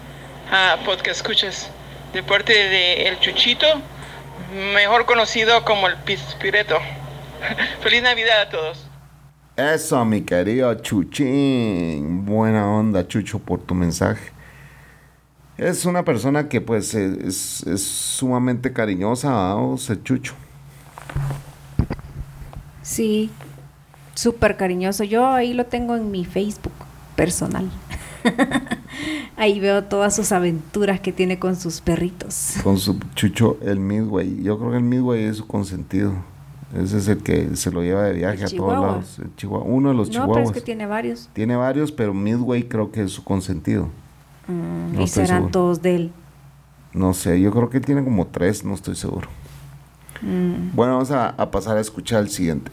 ah, podcast escuchas, de parte de El Chuchito, mejor conocido como el Pispireto. feliz Navidad a todos. Eso, mi querido Chuchín. Buena onda, Chucho, por tu mensaje. Es una persona que pues es, es sumamente cariñosa, vamos, el Chucho. Sí, súper cariñoso. Yo ahí lo tengo en mi Facebook personal. ahí veo todas sus aventuras que tiene con sus perritos. Con su Chucho, el Midway. Yo creo que el Midway es su consentido. Ese es el que se lo lleva de viaje El a Chihuahua. todos lados. El Chihuahua. Uno de los no, pero chihuahuas. es que tiene varios. Tiene varios, pero Midway creo que es su consentido. Mm, No y serán seguro. todos de él. No sé, yo creo que tiene como tres, no estoy seguro. Mm. Bueno, vamos a, a pasar a escuchar el siguiente.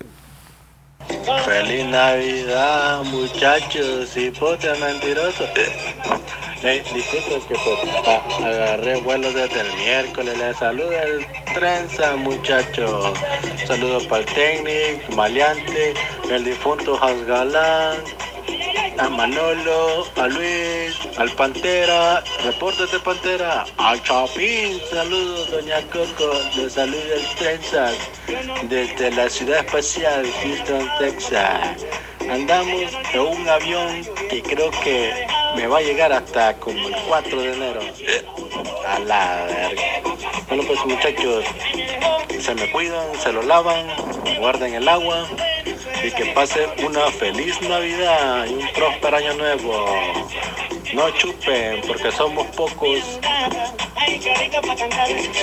Feliz Navidad, muchachos y putas mentirosos. Eh, disculpe que pues, a- agarré vuelo desde el miércoles. Les saluda el trenza, muchachos. Saludos para el técnico, Maleante, el difunto Hans Galán, a Manolo, a Luis, al Pantera, reportes Pantera, al Chapín, saludos Doña Coco, de Salud del Trenzas, desde la ciudad espacial Houston, Texas. Andamos en un avión que creo que me va a llegar hasta como el 4 de enero. A la verga. Bueno pues muchachos, se me cuidan, se lo lavan, guarden el agua y que pase una feliz Navidad y un próspero año nuevo. No chupen porque somos pocos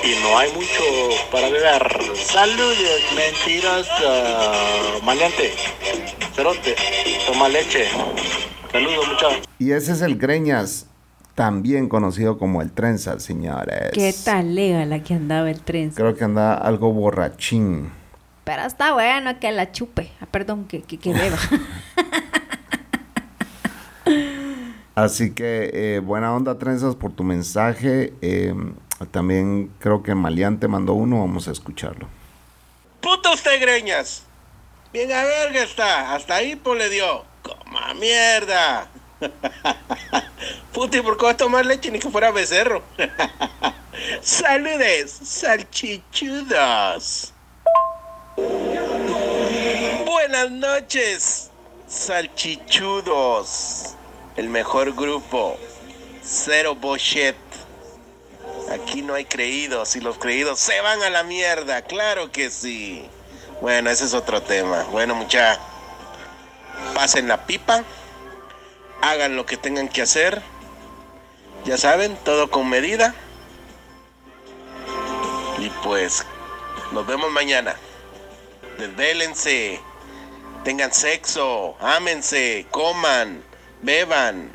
y no hay mucho para beber. Saludos, mentiroso. Maleante, cerote, toma leche. Saludos, muchachos. Y ese es el Greñas, también conocido como el Trenza, señores. Qué tal lega la que andaba el tren. Creo que anda algo borrachín. Pero está bueno que la chupe. Ah, perdón, que, que, que beba. Así que eh, buena onda, Trenzas, por tu mensaje. Eh, también creo que Maleante mandó uno, vamos a escucharlo. Puta usted, greñas. Bien a verga está. Hasta ahí pues le dio. Coma mierda. Puta, ¿y por qué vas a tomar leche ni que fuera becerro? Saludes, salchichudos. Buenas noches, salchichudos. El mejor grupo. Cero bullshit. Aquí no hay creídos y los creídos se van a la mierda, claro que sí. Bueno, ese es otro tema. Bueno, mucha, pasen la pipa, hagan lo que tengan que hacer. Ya saben, todo con medida. Y pues, nos vemos mañana. Desvélense, tengan sexo, ámense, coman, beban.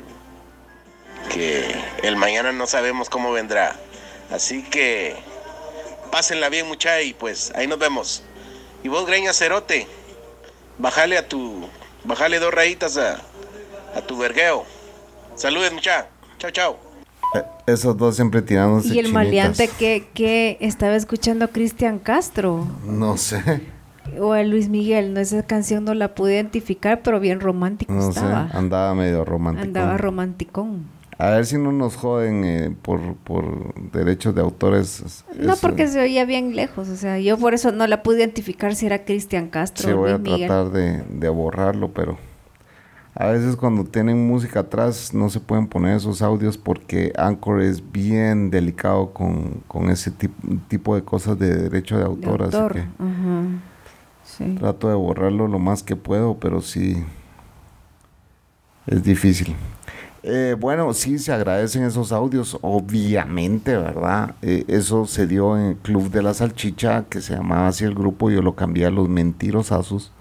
Que el mañana no sabemos cómo vendrá. Así que pásenla bien mucha y pues ahí nos vemos. Y vos greña cerote, bájale a tu, bájale dos rayitas a, a tu vergueo. Saludes mucha, chao chao. Eh, esos dos siempre tirándose y el chinitas. maleante que, que estaba escuchando a Cristian Castro No sé, o a Luis Miguel. No, esa canción no la pude identificar, pero bien romántico no sé. estaba. Andaba medio romántico. Andaba romanticón. A ver si no nos joden eh, por, por derechos de autores. No, Eso- porque se oía bien lejos. O sea, yo por eso no la pude identificar si era Cristian Castro Sí, o voy a Luis Miguel. tratar de, de borrarlo, pero a veces cuando tienen música atrás no se pueden poner esos audios porque Anchor es bien delicado con, con ese tip- tipo de cosas de derecho de de autor, autor. así que Ajá. Sí. trato de borrarlo lo más que puedo, pero sí es difícil. Eh, bueno, sí, se agradecen esos audios, obviamente, ¿verdad? Eh, eso se dio en el Club de la Salchicha, que se llamaba así el grupo, yo lo cambié a los mentirosazos.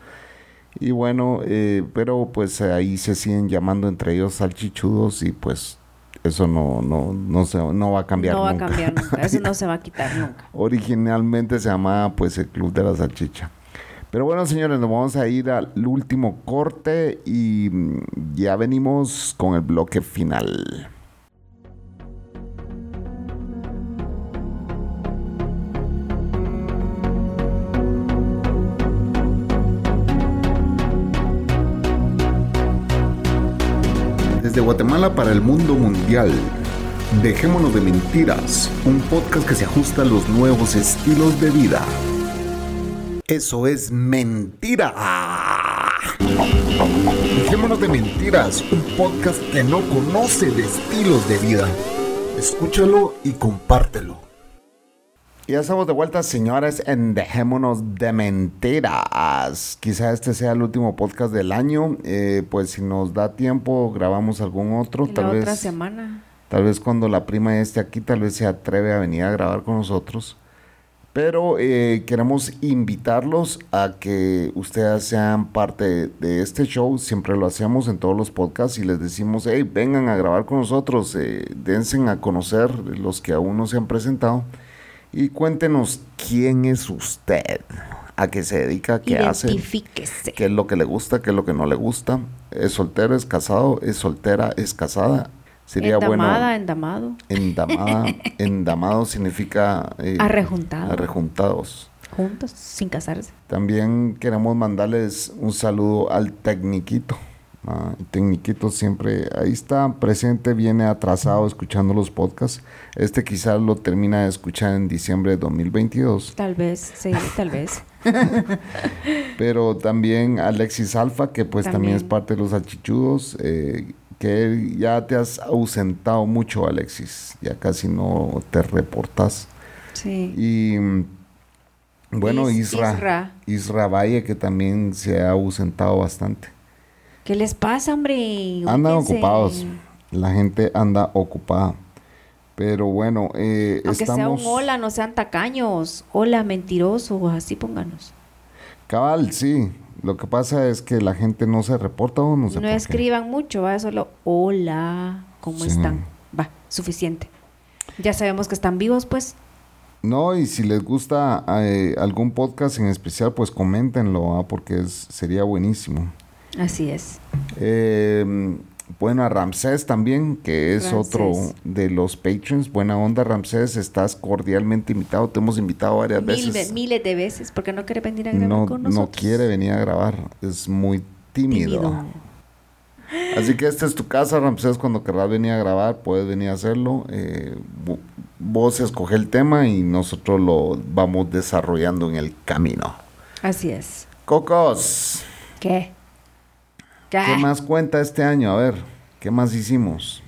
Y bueno, eh, pero pues ahí se siguen llamando entre ellos salchichudos y pues eso no, no, no, se, no va a cambiar no va nunca. a cambiar nunca. Eso no se va a quitar nunca. Originalmente se llamaba pues el Club de la Salchicha. Pero bueno, señores, nos vamos a ir al último corte y mm, ya venimos con el bloque final. Desde Guatemala para el mundo mundial. Dejémonos de mentiras, un podcast que se ajusta a los nuevos estilos de vida. Eso es mentira. Dejémonos de mentiras, un podcast que no conoce de estilos de vida. Escúchalo y compártelo. Ya estamos de vuelta, señores, en Dejémonos de Mentiras. Quizá este sea el último podcast del año. eh, pues si nos da tiempo, grabamos algún otro. Tal la vez, otra semana. Tal vez cuando la prima esté aquí, tal vez se atreve a venir a grabar con nosotros. Pero eh, queremos invitarlos a que ustedes sean parte de este show. Siempre lo hacemos en todos los podcasts y les decimos, hey, vengan a grabar con nosotros, eh, dense a conocer los que aún no se han presentado y cuéntenos quién es usted, a qué se dedica, qué hace, qué es lo que le gusta, qué es lo que no le gusta. ¿Es soltero, es casado, es soltera, es casada? Sería Endamada, bueno. endamado. Endamada, endamado significa eh, Arrejuntado. arrejuntados. Juntos, sin casarse. También queremos mandarles un saludo al Tecniquito. Ah, el Tecniquito siempre ahí está presente, viene atrasado escuchando los podcasts. Este quizás lo termina de escuchar en diciembre de 2022. Tal vez, sí, tal vez. Pero también Alexis Alfa, que pues también, es parte de los salchichudos, eh, que ya te has ausentado mucho, Alexis. Ya casi no te reportas. Sí. Y bueno, Is- Isra, Isra. Isra Valle, que también se ha ausentado bastante. ¿Qué les pasa, hombre? Andan ocupados. La gente anda ocupada. Pero bueno, eh, Aunque estamos... sea un hola, no sean tacaños. Hola, mentirosos, así pónganos. Cabal, sí. Lo que pasa es que la gente no se reporta o no sé No, qué. escriban mucho, va, solo hola, ¿cómo Sí. están? Va, suficiente. Ya sabemos que están vivos, pues. No, y si les gusta eh, algún podcast en especial, pues coméntenlo, ¿ah? porque es, sería buenísimo. Así es. Eh, bueno, a Ramsés también, que es otro de los patrons. Buena onda, Ramsés, estás cordialmente invitado. Te hemos invitado varias Mil veces. ve- miles de veces, porque no quiere venir a grabar no, con no nosotros. quiere venir a grabar, es muy tímido. Tímido. Así que esta es tu casa, Ramsés. Cuando querrás venir a grabar, puedes venir a hacerlo. Eh, vo- vos escoge el tema y nosotros lo vamos desarrollando en el camino. Así es. Cocos, ¿Qué? ¿Qué? ¿qué más cuenta este año? A ver, ¿qué más hicimos?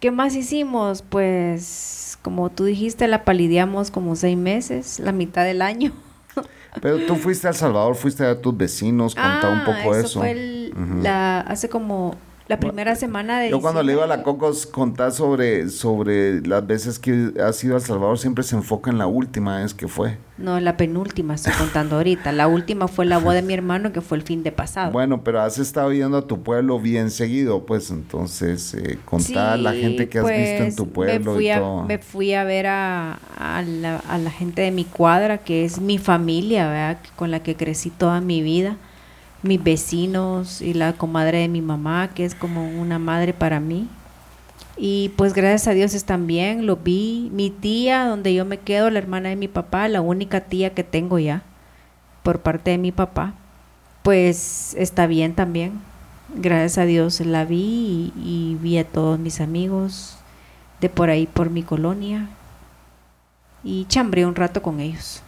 ¿Qué más hicimos? Pues, como tú dijiste, la palideamos como seis meses, la mitad del año. Pero tú fuiste a El Salvador, fuiste a tus vecinos, contá un poco Ah, eso. eso. fue el- la, hace como la primera semana de Yo cuando le iba a la. Cocos contar sobre, sobre las veces que has ido a El Salvador, siempre se enfoca en la última vez que fue. No, la penúltima estoy contando ahorita. La última fue la boda de mi hermano, que fue el fin de pasado. Bueno, pero has estado yendo a tu pueblo bien seguido, pues entonces eh, contá a la gente que has visto en pues, tu me pueblo fui y a, todo. Me fui a ver a, a la, a la gente de mi cuadra, que es mi familia, ¿verdad? Con la que crecí toda mi vida. Mis vecinos y la comadre de mi mamá, que es como una madre para mí. Y pues gracias a Dios están bien, lo vi. Mi tía, donde yo me quedo, la hermana de mi papá, la única tía que tengo ya, por parte de mi papá, pues está bien también. gracias a Dios la vi y, y vi a todos mis amigos de por ahí, por mi colonia. Y chambré un rato con ellos.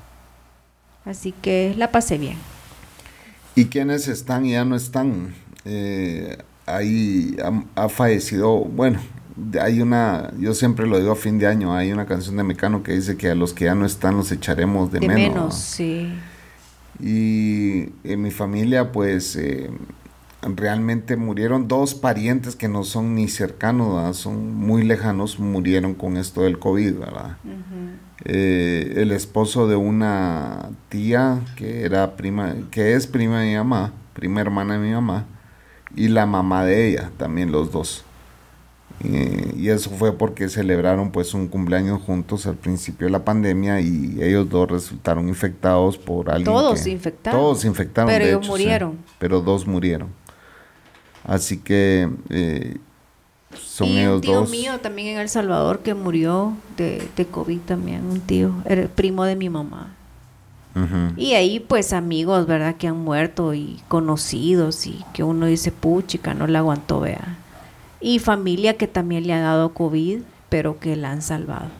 Así que la pasé bien. ¿Y quiénes están y ya no están? Eh, ahí ha, ha fallecido, bueno, hay una, yo siempre lo digo a fin de año, hay una canción de Mecano que dice que a los que ya no están los echaremos de, De menos. menos, sí. Y en mi familia, pues, eh, realmente murieron dos parientes que no son ni cercanos, ¿verdad? son muy lejanos, murieron con esto del COVID, ¿verdad? Eh, el esposo de una tía que era prima, que es prima de mi mamá, prima hermana de mi mamá, y la mamá de ella, también los dos. Y, y eso fue porque celebraron pues un cumpleaños juntos al principio de la pandemia y ellos dos resultaron infectados por alguien Todos que- infectados. Todos infectaron, Pero de ellos hecho, sí. murieron. pero dos murieron. Así que eh, son y ellos un tío dos. mío también en El Salvador que murió de, de COVID también, un tío, era el primo de mi mamá. Y ahí pues amigos, ¿verdad? Que han muerto y conocidos y que uno dice, puchica, no la aguantó, vea. Y familia que también le ha dado COVID, pero que la han salvado,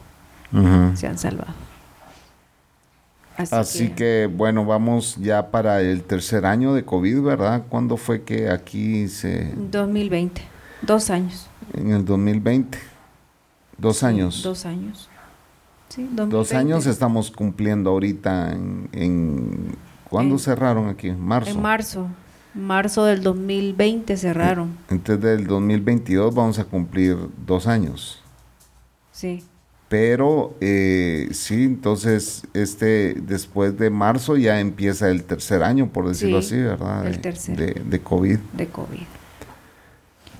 se han salvado. Así, Así que, bueno, vamos ya para el tercer año de COVID, ¿verdad? ¿Cuándo fue que aquí se... 2020, dos años. en el 2020? Dos años. Dos años. Sí, Dos 2020. años estamos cumpliendo ahorita en... en ¿Cuándo En- cerraron aquí? Marzo. En marzo, marzo del 2020 cerraron. Entonces del 2022 vamos a cumplir dos años. Sí. Pero eh, sí, entonces este después de marzo ya empieza el tercer año, por decirlo Sí, así, ¿verdad? el tercer. De, de COVID. de COVID.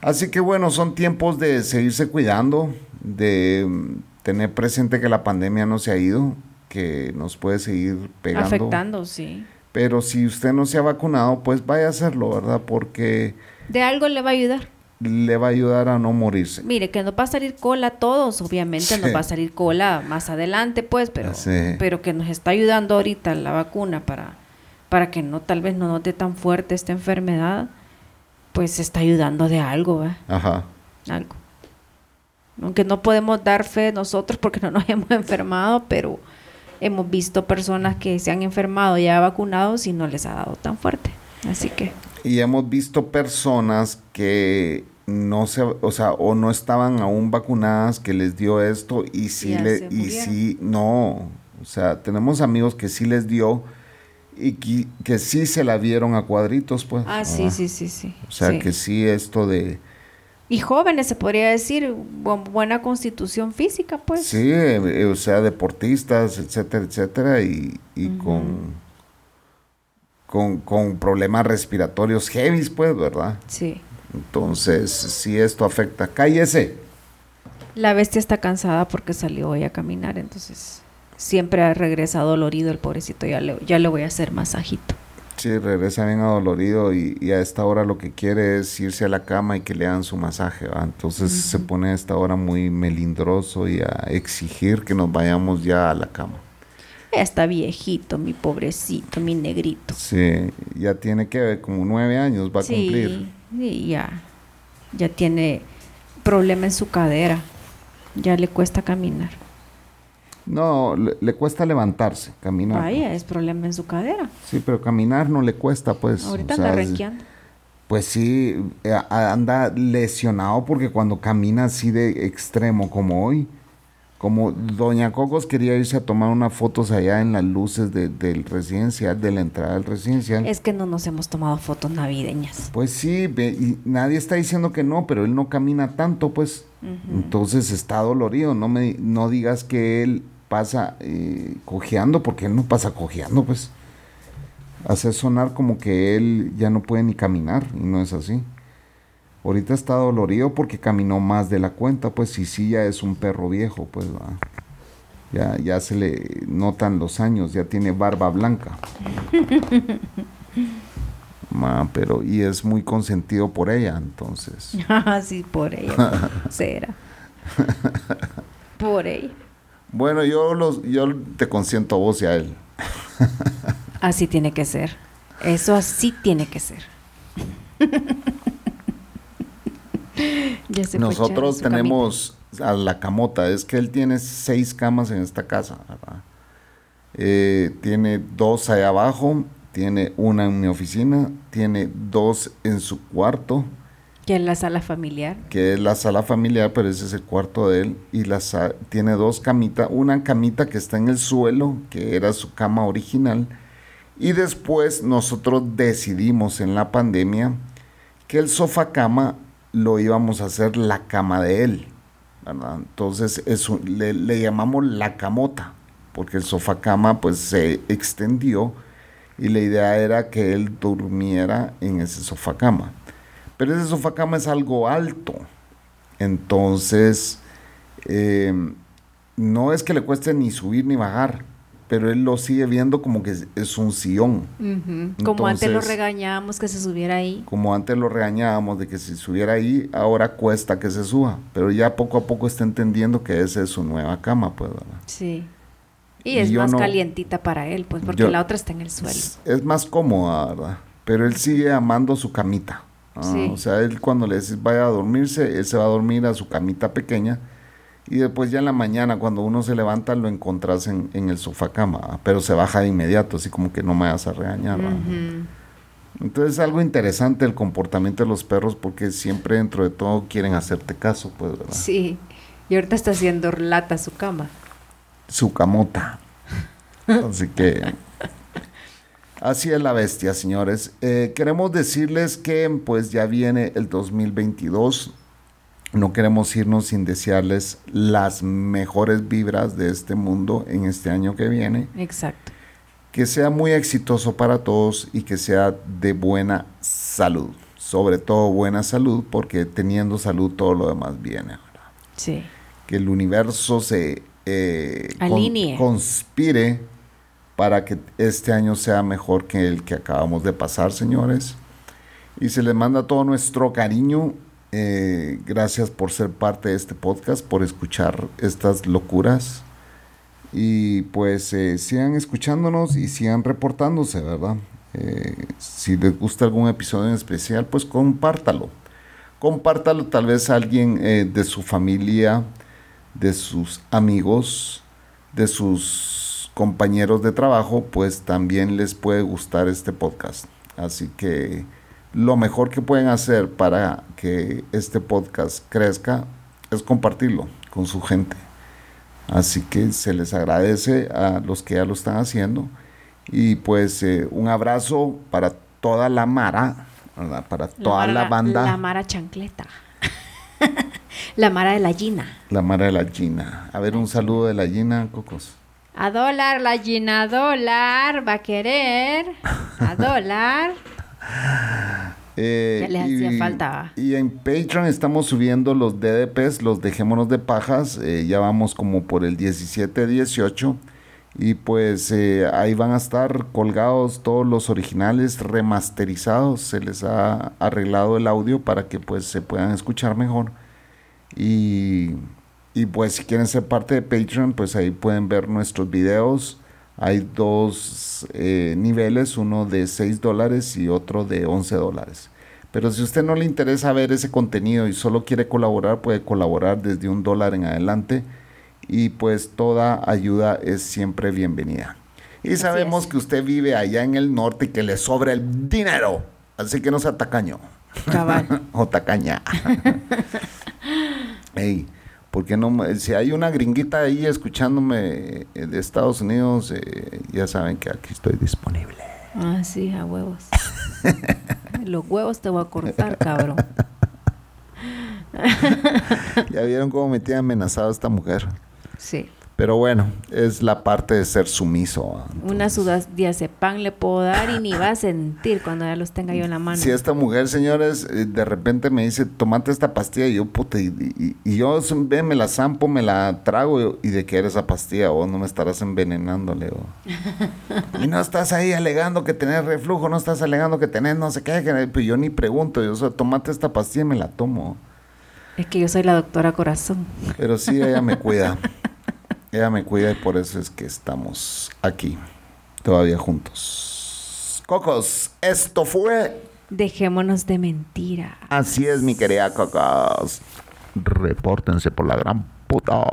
Así que bueno, son tiempos de seguirse cuidando, de mm, tener presente que la pandemia no se ha ido, que nos puede seguir pegando. Afectando, sí. Pero si usted no se ha vacunado, pues vaya a hacerlo, ¿verdad? Porque De algo le va a ayudar. Le va a ayudar a no morirse. Mire, que nos va a salir cola a todos, obviamente Sí. nos va a salir cola más adelante, pues, pero, Sí. pero que nos está ayudando ahorita la vacuna para, para que no, tal vez no dé tan fuerte esta enfermedad, pues está ayudando de algo, ¿va? Ajá. Algo. Aunque no podemos dar fe nosotros porque no nos hemos enfermado, pero hemos visto personas que se han enfermado ya vacunados y no les ha dado tan fuerte. Así que Y hemos visto personas que no se, o sea, o no estaban aún vacunadas, que les dio esto y sí Ya le, y sí, no, o sea, tenemos amigos que sí les dio y que, que sí se la vieron a cuadritos, pues. Ah, sí, ¿verdad? sí, sí, sí. O sea, sí. que sí esto de, Y jóvenes, se podría decir, bu- buena constitución física, pues. sí, eh, o sea, deportistas, etcétera, etcétera, y, y con, con, con problemas respiratorios heavy, pues, ¿verdad? Sí. Entonces, sí, esto afecta. Cállese. La bestia está cansada porque salió hoy a caminar, entonces siempre ha regresado dolorido el pobrecito. Ya le, ya le voy a hacer masajito. Sí, regresa bien adolorido y, y a esta hora lo que quiere es irse a la cama y que le hagan su masaje, ¿va? Entonces se pone a esta hora muy melindroso y a exigir que nos vayamos ya a la cama. Ya está viejito, mi pobrecito, mi negrito. Sí, ya tiene que como nueve años, va a cumplir. Sí, ya. Ya tiene problema en su cadera. Ya le cuesta caminar. No, le, le cuesta levantarse, caminar. Vaya, es problema en su cadera. Sí, pero caminar no le cuesta, pues. Ahorita anda renqueando. Pues sí, eh, anda lesionado porque cuando camina así de extremo como hoy, como Doña Cocos quería irse a tomar unas fotos allá en las luces de- del residencial, de la entrada del residencial. Es que no nos hemos tomado fotos navideñas. Pues sí, y nadie está diciendo que no, pero él no camina tanto, pues. Entonces está dolorido. No me no digas que él pasa eh, cojeando, porque él no pasa cojeando, pues. Hace sonar como que él ya no puede ni caminar, y no es así. Ahorita está dolorido porque caminó más de la cuenta, pues, y sí ya es un perro viejo, pues, va. Ya, ya se le notan los años, ya tiene barba blanca. Ma, pero, y es muy consentido por ella, entonces. Ah, sí, por ella. Será. Por ella. Bueno, yo los, yo te consiento a vos y a él. Así tiene que ser. Eso así tiene que ser. Ya se Nosotros tenemos a la camota, es que él tiene seis camas en esta casa, ¿verdad? Eh, tiene dos allá abajo, tiene una en mi oficina, tiene dos en su cuarto, camita, Que es la sala familiar. que es la sala familiar, pero ese es el cuarto de él, y la tiene dos camitas, una camita que está en el suelo, que era su cama original, y después nosotros decidimos en la pandemia que el sofá cama lo íbamos a hacer la cama de él. Entonces eso, le, le llamamos la camota, porque el sofá cama pues se extendió y la idea era que él durmiera en ese sofá cama. Pero ese sofá cama es algo alto. Entonces, eh, no es que le cueste ni subir ni bajar, pero él lo sigue viendo como que es, un sillón. Como antes lo regañábamos que se subiera ahí. Como antes lo regañábamos de que si subiera ahí, ahora cuesta que se suba. Pero ya poco a poco está entendiendo que esa es su nueva cama, pues, ¿verdad? Sí. Y Y es más no- calientita para él, pues, porque Yo- la otra está en el suelo. Es, es más cómoda, ¿verdad? Pero él sigue amando su camita. Ah, Sí. O sea, él cuando le decís vaya a dormirse, él se va a dormir a su camita pequeña. Y después ya en la mañana, cuando uno se levanta, lo encontrás en, en el sofá cama. Pero se baja de inmediato, así como que no me vas a regañar. Ujú. Entonces es algo interesante el comportamiento de los perros porque siempre dentro de todo quieren hacerte caso, pues, ¿verdad? Sí. Y ahorita está haciendo lata su cama. Su camota. Así que así es la bestia, señores. Eh, queremos decirles que pues ya viene el 2022. No queremos irnos sin desearles las mejores vibras de este mundo en este año que viene. Exacto. Que sea muy exitoso para todos y que sea de buena salud. Sobre todo buena salud porque teniendo salud todo lo demás viene. ¿verdad? Sí. que el universo se eh, con- Alinee. conspire para que este año sea mejor que el que acabamos de pasar, señores. Y se les manda todo nuestro cariño. Eh, gracias por ser parte de este podcast, por escuchar estas locuras. Y pues eh, sigan escuchándonos y sigan reportándose, ¿verdad? Eh, si les gusta algún episodio en especial, pues compártalo. Compártalo tal vez a alguien de su familia, de sus amigos, de sus compañeros de trabajo, pues también les puede gustar este podcast. Así que lo mejor que pueden hacer para que este podcast crezca es compartirlo con su gente. Así que se les agradece a los que ya lo están haciendo. Y pues eh, un abrazo para toda la Mara, ¿verdad? para toda Mara- la, banda. La Mara Chancleta. la Mara de la Gina. La Mara de la Gina. A ver, un saludo de la Gina, Cocos. A dólar, la Gina, a dólar. Va a querer. A dólar. Eh, Ya les hacía falta, va. Y en Patreon estamos subiendo los DDPs, los Dejémonos de Pajas. eh, ya vamos como por el 17-18. Y pues eh, ahí van a estar colgados todos los originales remasterizados. Se les ha arreglado el audio para que pues se puedan escuchar mejor. Y, y pues si quieren ser parte de Patreon, pues ahí pueden ver nuestros videos. Hay dos eh, niveles, uno de 6 dólares y otro de 11 dólares. Pero si a usted no le interesa ver ese contenido y solo quiere colaborar, puede colaborar desde un dólar en adelante. Y pues toda ayuda es siempre bienvenida. Y sabemos es. que usted vive allá en el norte y que le sobra el dinero. Así que no sea tacaño. Cabal. o tacaña. Ey, ¿por qué no? Si hay una gringuita ahí escuchándome eh, de Estados Unidos, eh, ya saben que aquí estoy disponible. Ah, sí, a huevos. Los huevos te voy a cortar, cabrón. Ya vieron cómo me tiene amenazado esta mujer. Sí. Pero bueno, es la parte de ser sumiso. Una sudadiazepam le puedo dar y ni va a sentir cuando ya los tenga yo en la mano. Si esta mujer, señores, eh, de repente me dice, tomate esta pastilla, y yo, puta, y, y- y yo, ve, me la zampo, me la trago, y de qué era esa pastilla, o no me estarás envenenándole, o... y no estás ahí alegando que tenés reflujo, no estás alegando que tenés no sé qué, que, pues yo ni pregunto, yo, o tomate esta pastilla y me la tomo. Es que yo soy la doctora corazón. Pero sí, ella me cuida. Ella me cuida y por eso es que estamos aquí, todavía juntos. Cocos, esto fue Dejémonos de mentira. Así es, mi querida Cocos. Repórtense por la gran puta.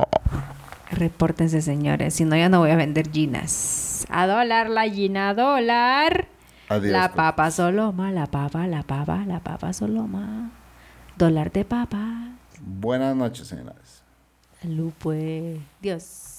Repórtense, señores. Si no, ya no voy a vender ginas. A dólar la gina, a dólar. Adiós, la Cocos. papa soloma, la papa, la papa, la papa soloma. Dólar de papa. Buenas noches, señores. Salud, pues. Dios.